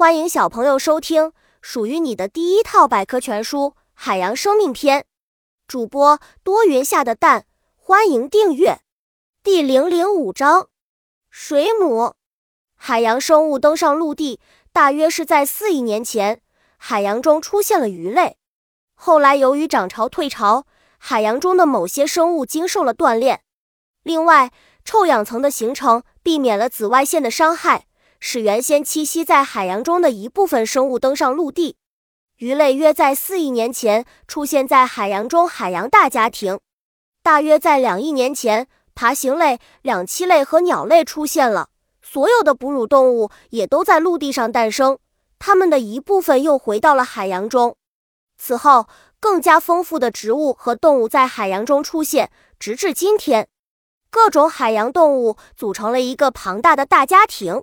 欢迎小朋友收听属于你的第一套百科全书《海洋生命篇》。主播多云下的蛋，欢迎订阅。第零零五章：水母。海洋生物登上陆地，大约是在四亿年前，海洋中出现了鱼类。后来由于涨潮退潮，海洋中的某些生物经受了锻炼。另外，臭氧层的形成避免了紫外线的伤害。使原先栖息在海洋中的一部分生物登上陆地。鱼类约在四亿年前出现在海洋中，海洋大家庭。大约在两亿年前，爬行类、两栖类和鸟类出现了。所有的哺乳动物也都在陆地上诞生，它们的一部分又回到了海洋中。此后，更加丰富的植物和动物在海洋中出现，直至今天，各种海洋动物组成了一个庞大的大家庭。